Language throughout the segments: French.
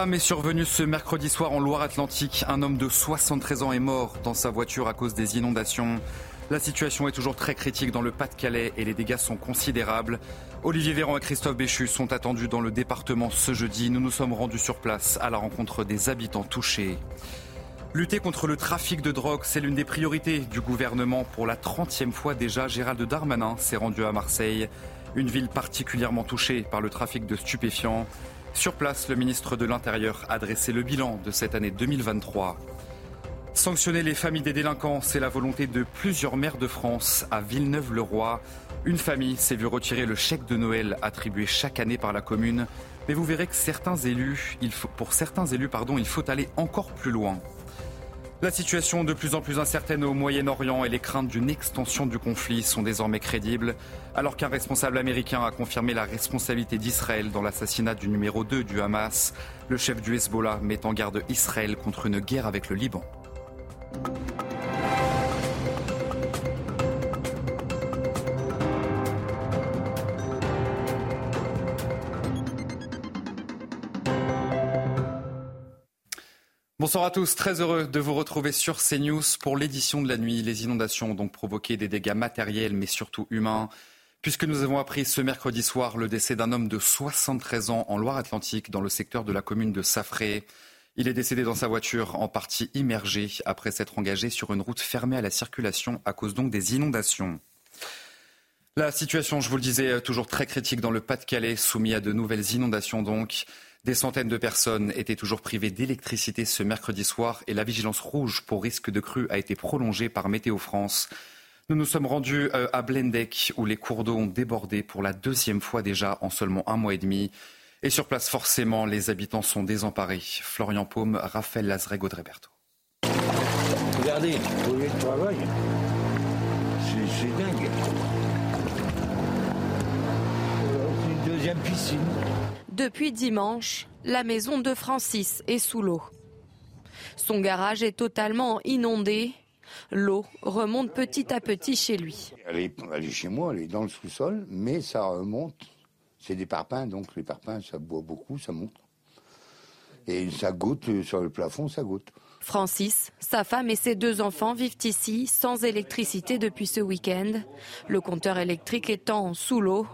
Est survenu ce mercredi soir en Loire-Atlantique. Un homme de 73 ans est mort dans sa voiture à cause des inondations. La situation est toujours très critique dans le Pas-de-Calais et les dégâts sont considérables. Olivier Véran et Christophe Béchu sont attendus dans le département ce jeudi. Nous nous sommes rendus sur place à la rencontre des habitants touchés. Lutter contre le trafic de drogue, c'est l'une des priorités du gouvernement. Pour la 30e fois déjà, Gérald Darmanin s'est rendu à Marseille, une ville particulièrement touchée par le trafic de stupéfiants. Sur place, le ministre de l'Intérieur a dressé le bilan de cette année 2023. Sanctionner les familles des délinquants, c'est la volonté de plusieurs maires de France à Villeneuve-le-Roi. Une famille s'est vue retirer le chèque de Noël attribué chaque année par la commune. Mais vous verrez que certains élus, pour certains élus, pardon, il faut aller encore plus loin. La situation de plus en plus incertaine au Moyen-Orient et les craintes d'une extension du conflit sont désormais crédibles, alors qu'un responsable américain a confirmé la responsabilité d'Israël dans l'assassinat du numéro 2 du Hamas. Le chef du Hezbollah met en garde Israël contre une guerre avec le Liban. Bonsoir à tous, très heureux de vous retrouver sur CNews pour l'édition de la nuit. Les inondations ont donc provoqué des dégâts matériels mais surtout humains, puisque nous avons appris ce mercredi soir le décès d'un homme de 73 ans en Loire-Atlantique dans le secteur de la commune de Safré. Il est décédé dans sa voiture en partie immergée après s'être engagé sur une route fermée à la circulation à cause donc des inondations. La situation, je vous le disais, toujours très critique dans le Pas-de-Calais, soumis à de nouvelles inondations donc. Des centaines de personnes étaient toujours privées d'électricité ce mercredi soir et la vigilance rouge pour risque de crue a été prolongée par Météo France. Nous nous sommes rendus euh, à Blendec où les cours d'eau ont débordé pour la deuxième fois déjà en seulement un mois et demi. Et sur place, forcément, les habitants sont désemparés. Florian Paume, Raphaël Lazreg, Audrey. Regardez, au lieu de travail, c'est dingue. Euh, une deuxième piscine. Depuis dimanche, la maison de Francis est sous l'eau. Son garage est totalement inondé. L'eau remonte petit à petit chez lui. Elle est, elle est chez moi, elle est dans le sous-sol, mais ça remonte. C'est des parpaings, donc les parpaings, ça boit beaucoup, ça monte. Et ça goûte euh, sur le plafond, ça goûte. Francis, sa femme et ses deux enfants vivent ici sans électricité depuis ce week-end, le compteur électrique étant sous l'eau.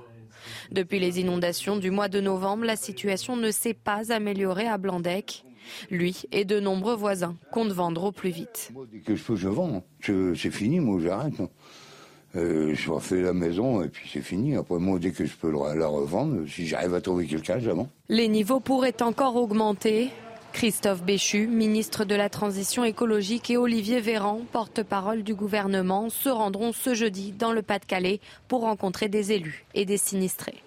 Depuis les inondations du mois de novembre, la situation ne s'est pas améliorée à Blandec. Lui et de nombreux voisins comptent vendre au plus vite. Moi, dès que je peux, je vends. C'est fini, moi, j'arrête. Euh, je refais la maison et puis c'est fini. Après, moi, dès que je peux la la revendre, si j'arrive à trouver quelqu'un, je la vends. Les niveaux pourraient encore augmenter. Christophe Béchu, ministre de la Transition écologique, et Olivier Véran, porte-parole du gouvernement, se rendront ce jeudi dans le Pas-de-Calais pour rencontrer des élus et des sinistrés.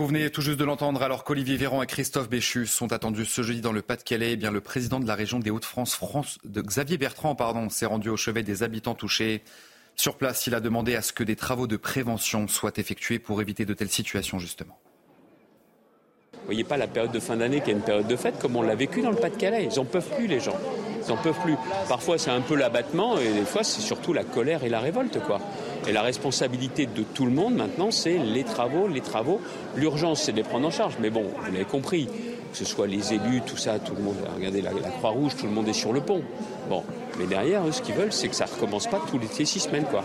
Vous venez tout juste de l'entendre alors qu'Olivier Véran et Christophe Béchu sont attendus ce jeudi dans le Pas-de-Calais. Eh bien, le président de la région des Hauts-de-France, France, de Xavier Bertrand, s'est rendu au chevet des habitants touchés. Sur place, il a demandé à ce que des travaux de prévention soient effectués pour éviter de telles situations, justement. Vous voyez pas la période de fin d'année qui est une période de fête comme on l'a vécu dans le Pas-de-Calais. Ils en peuvent plus les gens. Ils en peuvent plus. Parfois c'est un peu l'abattement et des fois c'est surtout la colère et la révolte quoi. Et la responsabilité de tout le monde maintenant c'est les travaux, les travaux. L'urgence c'est de les prendre en charge. Mais bon, vous l'avez compris, que ce soit les élus, tout ça, tout le monde. Regardez la, la Croix-Rouge, tout le monde est sur le pont. Bon, mais derrière eux ce qu'ils veulent c'est que ça recommence pas tous les six semaines quoi.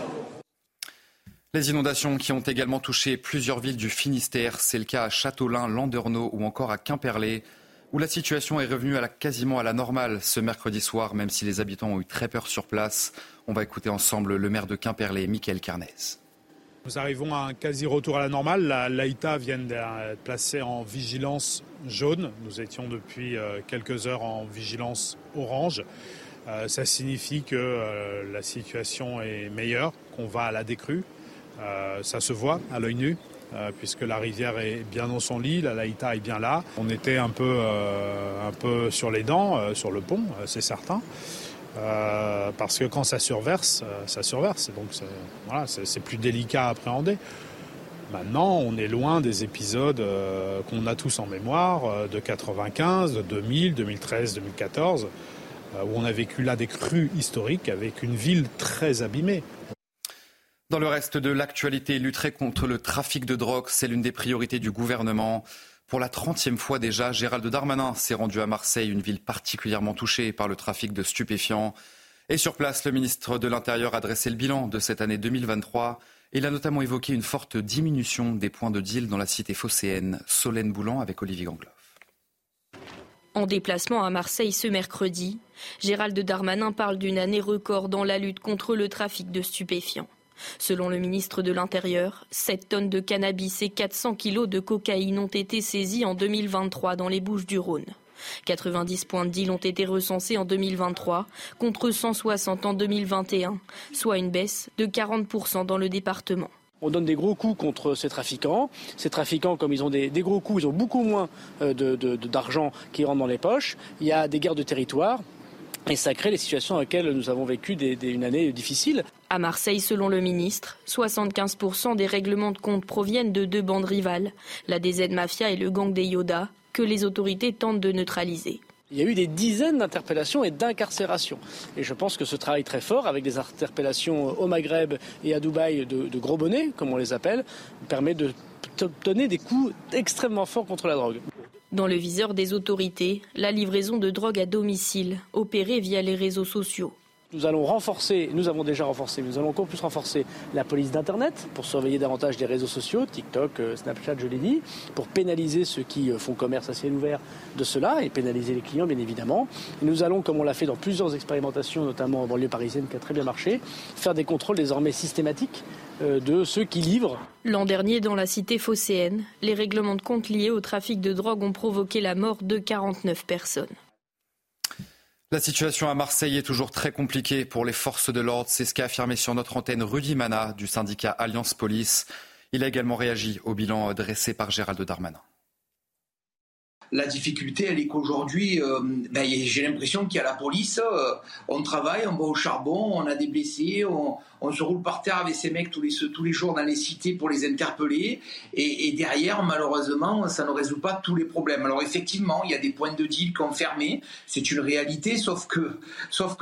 Les inondations qui ont également touché plusieurs villes du Finistère, c'est le cas à Châteaulin, Landerneau ou encore à Quimperlé, où la situation est revenue quasiment à la normale ce mercredi soir, même si les habitants ont eu très peur sur place. On va écouter ensemble le maire de Quimperlé, Michael Carnez. Nous arrivons à un quasi-retour à la normale. La l'AITA vient d'être placée en vigilance jaune. Nous étions depuis euh, quelques heures en vigilance orange. Euh, ça signifie que euh, la situation est meilleure, qu'on va à la décrue. Euh, ça se voit à l'œil nu. puisque la rivière est bien dans son lit, la Laïta est bien là. On était un peu, un peu sur les dents, sur le pont, c'est certain. parce que quand ça surverse, ça surverse. Donc c'est plus délicat à appréhender. Maintenant, on est loin des épisodes euh, qu'on a tous en mémoire euh, de 95, de 2000, 2013, 2014, où on a vécu là des crues historiques avec une ville très abîmée. Dans le reste de l'actualité, lutter contre le trafic de drogue, c'est l'une des priorités du gouvernement. Pour la trentième fois déjà, Gérald Darmanin s'est rendu à Marseille, une ville particulièrement touchée par le trafic de stupéfiants. Et sur place, le ministre de l'Intérieur a dressé le bilan de cette année 2023. Il a notamment évoqué une forte diminution des points de deal dans la cité phocéenne. Solène Boulan avec Olivier Gangloff. En déplacement à Marseille ce mercredi, Gérald Darmanin parle d'une année record dans la lutte contre le trafic de stupéfiants. Selon le ministre de l'Intérieur, 7 tonnes de cannabis et 400 kilos de cocaïne ont été saisis en 2023 dans les Bouches du Rhône. 90 points de deal ont été recensés en 2023 contre 160 en 2021, soit une baisse de 40% dans le département. On donne des gros coups contre ces trafiquants. Ces trafiquants, comme ils ont des, gros coups, ils ont beaucoup moins euh, d'argent qui rentre dans les poches. Il y a des guerres de territoire. Et ça crée les situations dans lesquelles nous avons vécu une année difficile. À Marseille, selon le ministre, 75% des règlements de compte proviennent de deux bandes rivales, la DZ Mafia et le gang des Yoda, que les autorités tentent de neutraliser. Il y a eu des dizaines d'interpellations et d'incarcérations. Et je pense que ce travail très fort, avec des interpellations au Maghreb et à Dubaï de, gros bonnets, comme on les appelle, permet de donner des coups extrêmement forts contre la drogue. Dans le viseur des autorités, la livraison de drogue à domicile, opérée via les réseaux sociaux. Nous allons renforcer, nous avons déjà renforcé, nous allons encore plus renforcer la police d'Internet pour surveiller davantage des réseaux sociaux, TikTok, euh, Snapchat, je l'ai dit, pour pénaliser ceux qui euh, font commerce à ciel ouvert de cela et pénaliser les clients, bien évidemment. nous allons, comme on l'a fait dans plusieurs expérimentations, notamment en banlieue parisienne qui a très bien marché, faire des contrôles désormais systématiques euh, de ceux qui livrent. L'an dernier, dans la cité phocéenne, les règlements de compte liés au trafic de drogue ont provoqué la mort de 49 personnes. La situation à Marseille est toujours très compliquée pour les forces de l'ordre. C'est ce qu'a affirmé sur notre antenne Rudy Mana du syndicat Alliance Police. Il a également réagi au bilan dressé par Gérald Darmanin. La difficulté, elle est qu'aujourd'hui, euh, ben, j'ai l'impression qu'il y a la police, euh, on travaille, on va au charbon, on a des blessés, on se roule par terre avec ces mecs tous les, jours dans les cités pour les interpeller. Et, derrière, malheureusement, ça ne résout pas tous les problèmes. Alors effectivement, il y a des points de deal qui ont fermé. C'est une réalité, sauf que,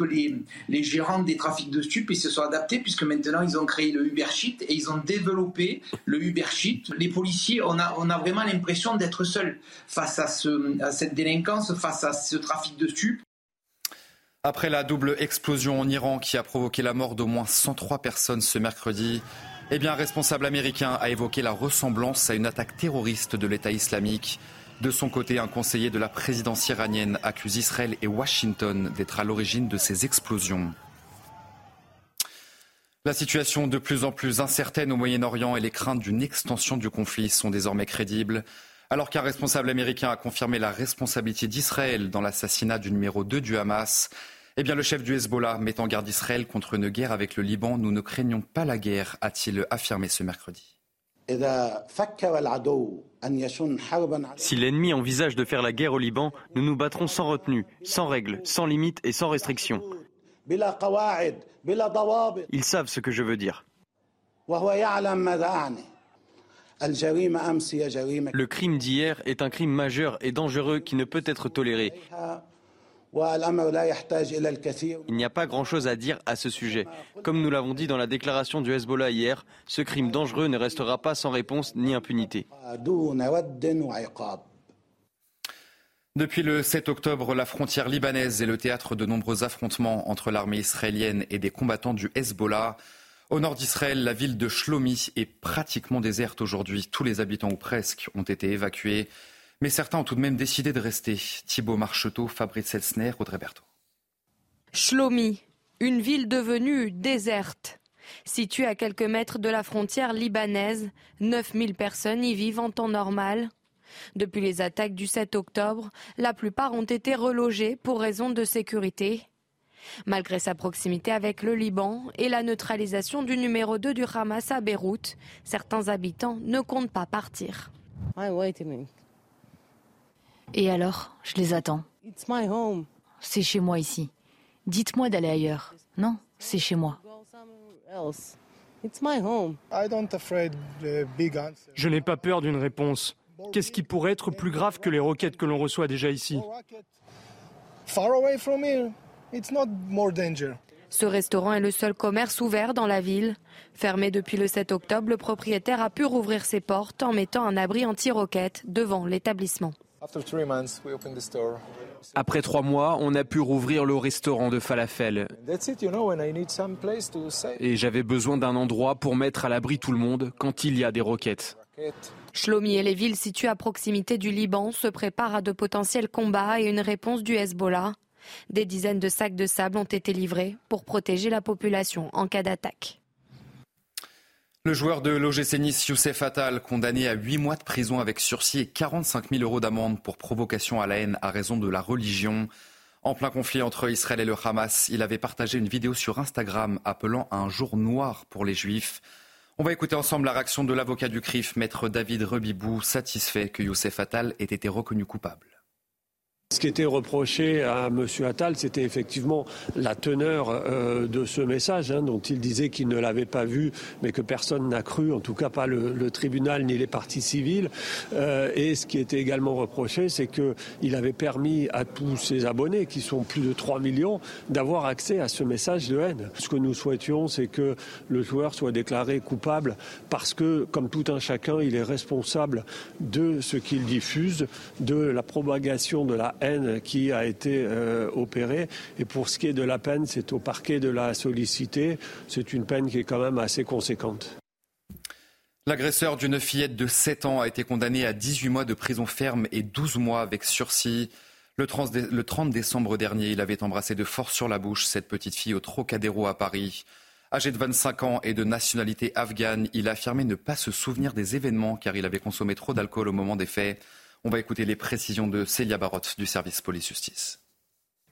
les, gérants des trafics de stupes, ils se sont adaptés puisque maintenant, ils ont créé le Uber Sheet et ils ont développé le Uber Sheet. Les policiers, on a, vraiment l'impression d'être seuls face à, à cette délinquance, face à ce trafic de stupes. Après la double explosion en Iran qui a provoqué la mort d'au moins 103 personnes ce mercredi, eh bien, un responsable américain a évoqué la ressemblance à une attaque terroriste de l'État islamique. De son côté, un conseiller de la présidence iranienne accuse Israël et Washington d'être à l'origine de ces explosions. La situation de plus en plus incertaine au Moyen-Orient et les craintes d'une extension du conflit sont désormais crédibles. Alors qu'un responsable américain a confirmé la responsabilité d'Israël dans l'assassinat du numéro 2 du Hamas, eh bien, le chef du Hezbollah met en garde Israël contre une guerre avec le Liban. Nous ne craignons pas la guerre, a-t-il affirmé ce mercredi. Si l'ennemi envisage de faire la guerre au Liban, nous nous battrons sans retenue, sans règles, sans limites et sans restrictions. Ils savent ce que je veux dire. Le crime d'hier est un crime majeur et dangereux qui ne peut être toléré. Il n'y a pas grand-chose à dire à ce sujet. Comme nous l'avons dit dans la déclaration du Hezbollah hier, ce crime dangereux ne restera pas sans réponse ni impunité. Depuis le 7 octobre, la frontière libanaise est le théâtre de nombreux affrontements entre l'armée israélienne et des combattants du Hezbollah. Au nord d'Israël, la ville de Shlomi est pratiquement déserte aujourd'hui. Tous les habitants ou presque ont été évacués. Mais certains ont tout de même décidé de rester. Thibault Marcheteau, Fabrice Elsner, Audrey Berthaud. Shlomi, une ville devenue déserte. Située à quelques mètres de la frontière libanaise, 9000 personnes y vivent en temps normal. Depuis les attaques du 7 octobre, la plupart ont été relogées pour raison de sécurité. Malgré sa proximité avec le Liban et la neutralisation du numéro 2 du Hamas à Beyrouth, certains habitants ne comptent pas partir. Et alors, je les attends. C'est chez moi ici. Dites-moi d'aller ailleurs. Non, c'est chez moi. Je n'ai pas peur d'une réponse. Qu'est-ce qui pourrait être plus grave que les roquettes que l'on reçoit déjà ici? Ce restaurant est le seul commerce ouvert dans la ville. Fermé depuis le 7 octobre, le propriétaire a pu rouvrir ses portes en mettant un abri anti-roquettes devant l'établissement. Après trois mois, on a pu rouvrir le restaurant de falafel. Et j'avais besoin d'un endroit pour mettre à l'abri tout le monde quand il y a des roquettes. Shlomi et les villes situées à proximité du Liban se préparent à de potentiels combats et une réponse du Hezbollah. Des dizaines de sacs de sable ont été livrés pour protéger la population en cas d'attaque. Le joueur de l'OGC Nice, Youssef Attal, condamné à 8 mois de prison avec sursis et 45 000 euros d'amende pour provocation à la haine à raison de la religion. En plein conflit entre Israël et le Hamas, il avait partagé une vidéo sur Instagram appelant un jour noir pour les Juifs. On va écouter ensemble la réaction de l'avocat du CRIF, maître David Rebibou, satisfait que Youssef Attal ait été reconnu coupable. Ce qui était reproché à M. Attal, c'était effectivement la teneur euh, de ce message, hein, dont il disait qu'il ne l'avait pas vu, mais que personne n'a cru, en tout cas pas le, tribunal ni les parties civiles. Euh, et ce qui était également reproché, c'est qu'il avait permis à tous ses abonnés, qui sont plus de 3 millions, d'avoir accès à ce message de haine. Ce que nous souhaitions, c'est que le joueur soit déclaré coupable parce que, comme tout un chacun, il est responsable de ce qu'il diffuse, de la propagation de la qui a été euh, opérée. Et pour ce qui est de la peine, c'est au parquet de la solliciter. C'est une peine qui est quand même assez conséquente. L'agresseur d'une fillette de 7 ans a été condamné à 18 mois de prison ferme et 12 mois avec sursis. Le 30 décembre dernier, il avait embrassé de force sur la bouche cette petite fille au Trocadéro à Paris. Âgé de 25 ans et de nationalité afghane, il a affirmé ne pas se souvenir des événements car il avait consommé trop d'alcool au moment des faits. On va écouter les précisions de Célia Barotte du service police-justice.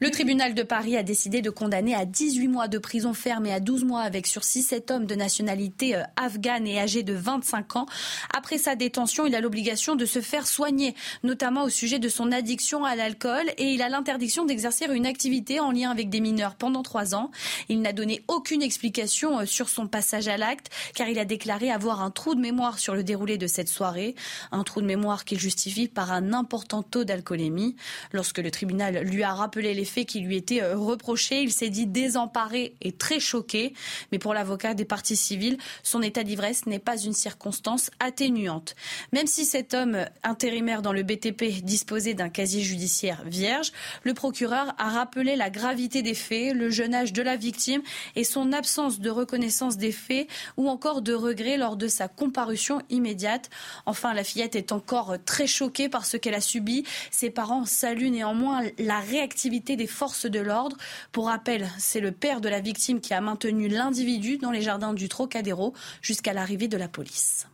Le tribunal de Paris a décidé de condamner à 18 mois de prison ferme et à 12 mois avec sursis cet homme de nationalité euh, afghane et âgé de 25 ans. Après sa détention, il a l'obligation de se faire soigner, notamment au sujet de son addiction à l'alcool et il a l'interdiction d'exercer une activité en lien avec des mineurs pendant trois ans. Il n'a donné aucune explication euh, sur son passage à l'acte car il a déclaré avoir un trou de mémoire sur le déroulé de cette soirée, un trou de mémoire qu'il justifie par un important taux d'alcoolémie. Lorsque le tribunal lui a rappelé les fait qui lui était euh, reproché. Il s'est dit désemparé et très choqué. Mais pour l'avocat des parties civiles, son état d'ivresse n'est pas une circonstance atténuante. Même si cet homme intérimaire dans le BTP disposait d'un casier judiciaire vierge, le procureur a rappelé la gravité des faits, le jeune âge de la victime et son absence de reconnaissance des faits ou encore de regret lors de sa comparution immédiate. Enfin, la fillette est encore très choquée par ce qu'elle a subi. Ses parents saluent néanmoins la réactivité forces de l'ordre. Pour rappel, c'est le père de la victime qui a maintenu l'individu dans les jardins du Trocadéro jusqu'à l'arrivée de la police.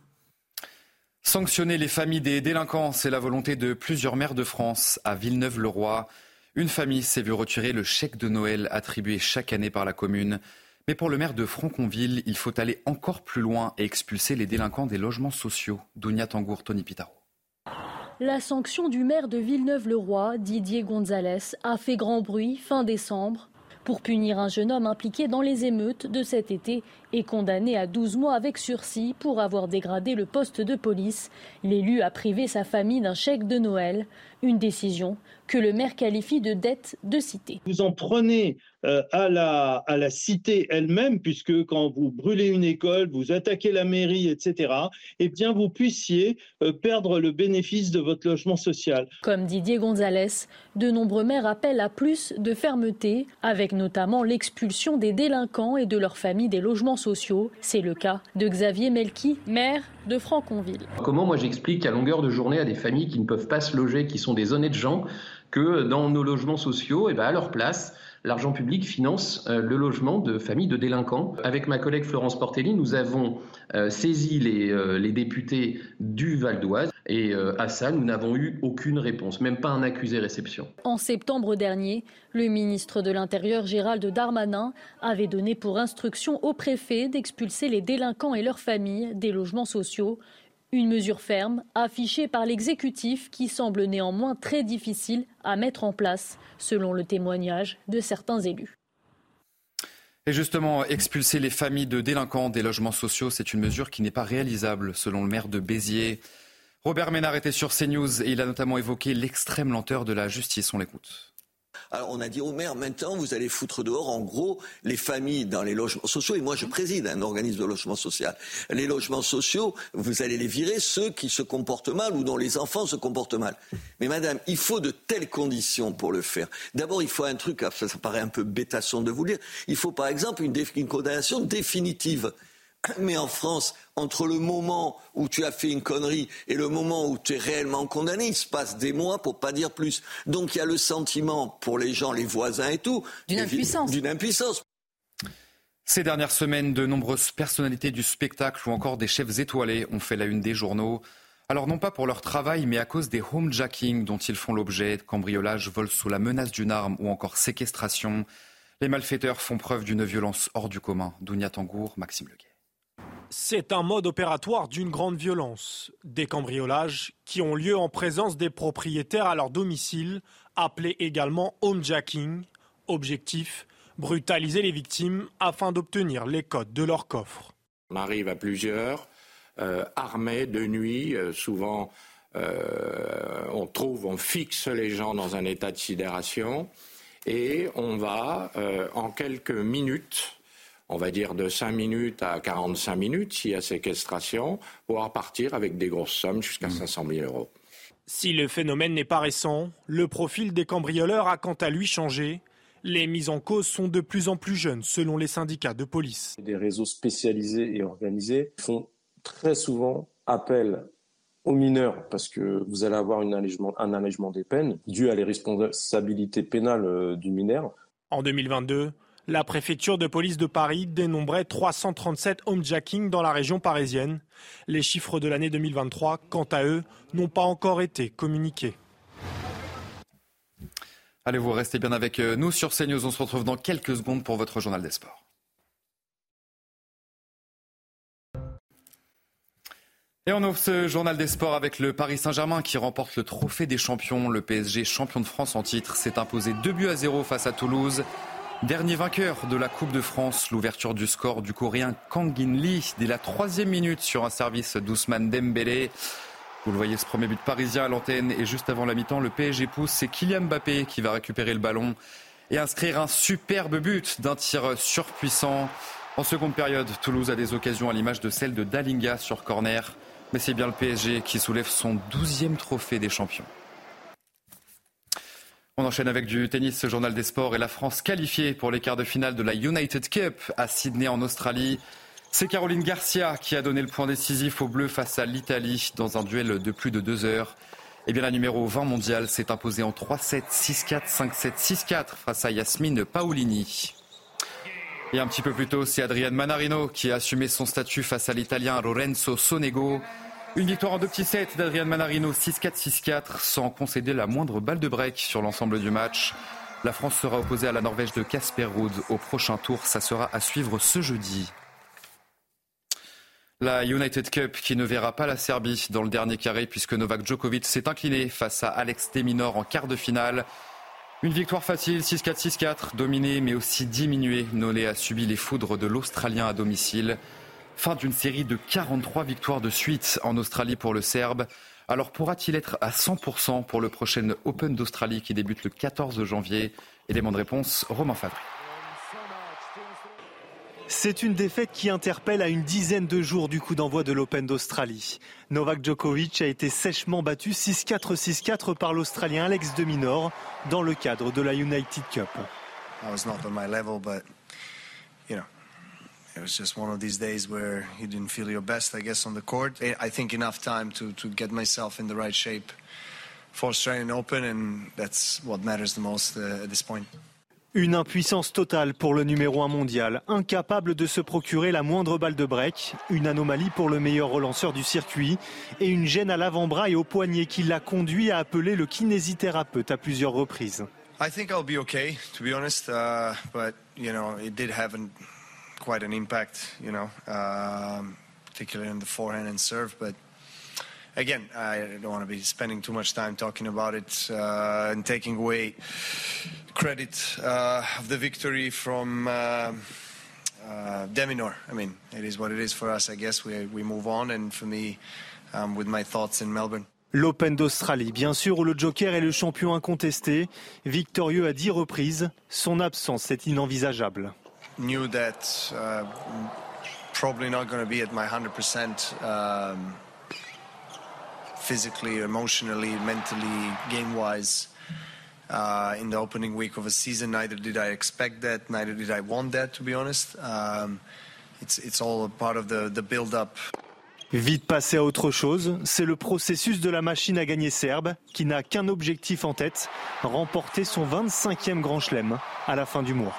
Sanctionner les familles des délinquants, c'est la volonté de plusieurs maires de France. À Villeneuve-le-Roi, une famille s'est vue retirer le chèque de Noël attribué chaque année par la commune. Mais pour le maire de Franconville, il faut aller encore plus loin et expulser les délinquants des logements sociaux. Dounia Tangour, Tony Pitaro. La sanction du maire de Villeneuve-le-Roi, Didier Gonzalez, a fait grand bruit fin décembre pour punir un jeune homme impliqué dans les émeutes de cet été et condamné à 12 mois avec sursis pour avoir dégradé le poste de police. L'élu a privé sa famille d'un chèque de Noël, une décision que le maire qualifie de dette de cité. Vous en prenez euh, à, la, à la cité elle-même, puisque quand vous brûlez une école, vous attaquez la mairie, etc., eh bien, vous puissiez euh, perdre le bénéfice de votre logement social. Comme Didier Gonzalez, de nombreux maires appellent à plus de fermeté, avec notamment l'expulsion des délinquants et de leurs familles des logements sociaux. C'est le cas de Xavier Melki, maire de Franconville. Comment moi j'explique à longueur de journée à des familles qui ne peuvent pas se loger, qui sont des honnêtes gens, dans nos logements sociaux, eh ben à leur place, l'argent public finance euh, le logement de familles de délinquants. Avec ma collègue Florence Portelli, nous avons euh, saisi les, euh, les, députés du Val d'Oise et à ça, nous n'avons eu aucune réponse, même pas un accusé réception. En septembre dernier, le ministre de l'Intérieur Gérald Darmanin avait donné pour instruction au préfet d'expulser les délinquants et leurs familles des logements sociaux. Une mesure ferme, affichée par l'exécutif, qui semble néanmoins très difficile à mettre en place, selon le témoignage de certains élus. Et justement, expulser les familles de délinquants des logements sociaux, c'est une mesure qui n'est pas réalisable, selon le maire de Béziers. Robert Ménard était sur CNews et il a notamment évoqué l'extrême lenteur de la justice. On l'écoute. Alors on a dit au maire, maintenant vous allez foutre dehors en gros les familles dans les logements sociaux. Et moi je préside un organisme de logement social. Les logements sociaux, vous allez les virer ceux qui se comportent mal ou dont les enfants se comportent mal. Mais madame, il faut de telles conditions pour le faire. D'abord il faut un truc, ça, paraît un peu bêtasson de vous dire, il faut par exemple une condamnation définitive. Mais en France, entre le moment où tu as fait une connerie et le moment où tu es réellement condamné, il se passe des mois pour pas dire plus. Donc il y a le sentiment pour les gens, les voisins et tout, d'une impuissance. D'une impuissance. Ces dernières semaines, de nombreuses personnalités du spectacle ou encore des chefs étoilés ont fait la une des journaux. Alors non pas pour leur travail, mais à cause des homejacking dont ils font l'objet, cambriolage, vol sous la menace d'une arme ou encore séquestration. Les malfaiteurs font preuve d'une violence hors du commun. Dounia Tangour, Maxime Leguet. C'est un mode opératoire d'une grande violence. Des cambriolages qui ont lieu en présence des propriétaires à leur domicile, appelés également homejacking. Objectif brutaliser les victimes afin d'obtenir les codes de leur coffre. On arrive à plusieurs, euh, armés de nuit, euh, souvent euh, on trouve, on fixe les gens dans un état de sidération et on va en quelques minutes on va dire de 5 minutes à 45 minutes, s'il y a séquestration, pouvoir partir avec des grosses sommes jusqu'à 500 mmh. 000 euros. Si le phénomène n'est pas récent, le profil des cambrioleurs a quant à lui changé. Les mises en cause sont de plus en plus jeunes, selon les syndicats de police. Des réseaux spécialisés et organisés font très souvent appel aux mineurs parce que vous allez avoir un allègement des peines dû à les responsabilités pénales euh, du mineur. En 2022, la préfecture de police de Paris dénombrait 337 homejacking dans la région parisienne. Les chiffres de l'année 2023, quant à eux, n'ont pas encore été communiqués. Allez, vous restez bien avec euh, nous sur CNews. On se retrouve dans quelques secondes pour votre journal des sports. Et on ouvre ce journal des sports avec le Paris Saint-Germain qui remporte le trophée des champions. Le PSG, champion de France en titre, s'est imposé 2 buts à 0 face à Toulouse. Dernier vainqueur de la Coupe de France, l'ouverture du score du Coréen Kang In Lee dès la troisième minute sur un service d'Ousmane Dembélé. Vous le voyez, ce premier but parisien à l'antenne et juste avant la mi-temps, le PSG pousse. C'est Kylian Mbappé qui va récupérer le ballon et inscrire un superbe but d'un tir surpuissant. En seconde période, Toulouse a des occasions à l'image de celle de Dalinga sur corner. Mais c'est bien le PSG qui soulève son douzième trophée des champions. On enchaîne avec du tennis, ce journal des sports et la France qualifiée pour les quarts de finale de la United Cup à Sydney en Australie. C'est Caroline Garcia qui a donné le point décisif aux Bleus face à l'Italie dans un duel de plus de deux heures. Eh bien la numéro 20 mondiale s'est imposée en 3-7, 6-4, 5-7, 6-4 face à Yasmine Paolini. Et un petit peu plus tôt, c'est Adrian Manarino qui a assumé son statut face à l'Italien Lorenzo Sonego. Une victoire en deux petits sets d'Adrian Manarino, 6-4, 6-4, sans concéder la moindre balle de break sur l'ensemble du match. La France sera opposée à la Norvège de Casper Ruud au prochain tour. Ça sera à suivre ce jeudi. La United Cup qui ne verra pas la Serbie dans le dernier carré puisque Novak Djokovic s'est incliné face à Alex Deminor en quart de finale. Une victoire facile, 6-4, 6-4, dominée mais aussi diminuée. Nolé a subi les foudres de l'Australien à domicile. Fin d'une série de 43 victoires de suite en Australie pour le Serbe. Alors pourra-t-il être à 100% pour le prochain Open d'Australie qui débute le 14 janvier? Élément de réponse, Romain Favre. C'est une défaite qui interpelle à une dizaine de jours du coup d'envoi de l'Open d'Australie. Novak Djokovic a été sèchement battu 6-4, 6-4 par l'Australien Alex de Minor dans le cadre de la United Cup. It was just one of these days where you didn't feel your best, I guess, on the court. I think enough time to, to get myself in the right shape for Australian Open, and that's what matters the most uh, at this point. Une impuissance totale pour le numéro 1 mondial, incapable de se procurer la moindre balle de break, une anomalie pour le meilleur relanceur du circuit et une gêne à l'avant-bras et au poignet qui l'a conduit à appeler le kinésithérapeute à plusieurs reprises. I think I'll be okay, to be honest. Uh, but you know, it did have an, quite an impact. You know, um, particularly in the forehand and serve. But again, I don't want to be spending too much time talking about it uh, and taking away credit uh, of the victory from. Uh, uh, Deminor. I mean, it is what it is for us. I guess we we move on, and for me, um, with my thoughts in Melbourne. L'Open d'Australie, bien sûr, où le Joker est le champion incontesté. Victorieux à dix reprises, son absence est inenvisageable. Knew that uh, probably not going to be at my 100% um, physically, emotionally, mentally, game-wise. Uh, in the opening week of a season, neither did I expect that, neither did I want that, to be honest. Um, it's, it's all a part of the, the build-up. Vite passé à autre chose, c'est le processus de la machine à gagner serbe qui n'a qu'un objectif en tête, remporter son 25e grand chelem à la fin du mois.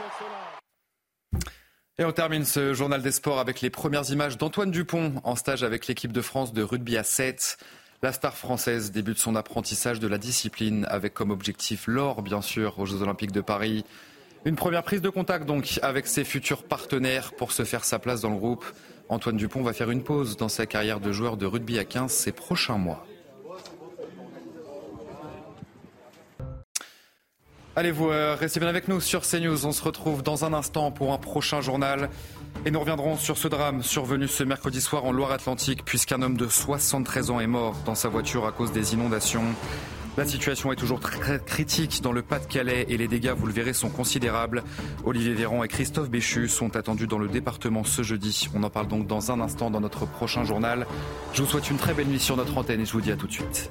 Et on termine ce journal des sports avec les premières images d'Antoine Dupont en stage avec l'équipe de France de rugby à 7. La star française débute son apprentissage de la discipline avec comme objectif l'or, bien sûr, aux Jeux Olympiques de Paris. Une première prise de contact donc avec ses futurs partenaires pour se faire sa place dans le groupe. Antoine Dupont va faire une pause dans sa carrière de joueur de rugby à 15 ces prochains mois. Allez, vous euh, restez bien avec nous sur CNews. On se retrouve dans un instant pour un prochain journal. Et nous reviendrons sur ce drame survenu ce mercredi soir en Loire-Atlantique, puisqu'un homme de 73 ans est mort dans sa voiture à cause des inondations. La situation est toujours très critique dans le Pas-de-Calais et les dégâts, vous le verrez, sont considérables. Olivier Véran et Christophe Béchu sont attendus dans le département ce jeudi. On en parle donc dans un instant dans notre prochain journal. Je vous souhaite une très belle nuit sur notre antenne et je vous dis à tout de suite.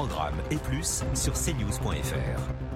Programmes et plus sur cnews.fr.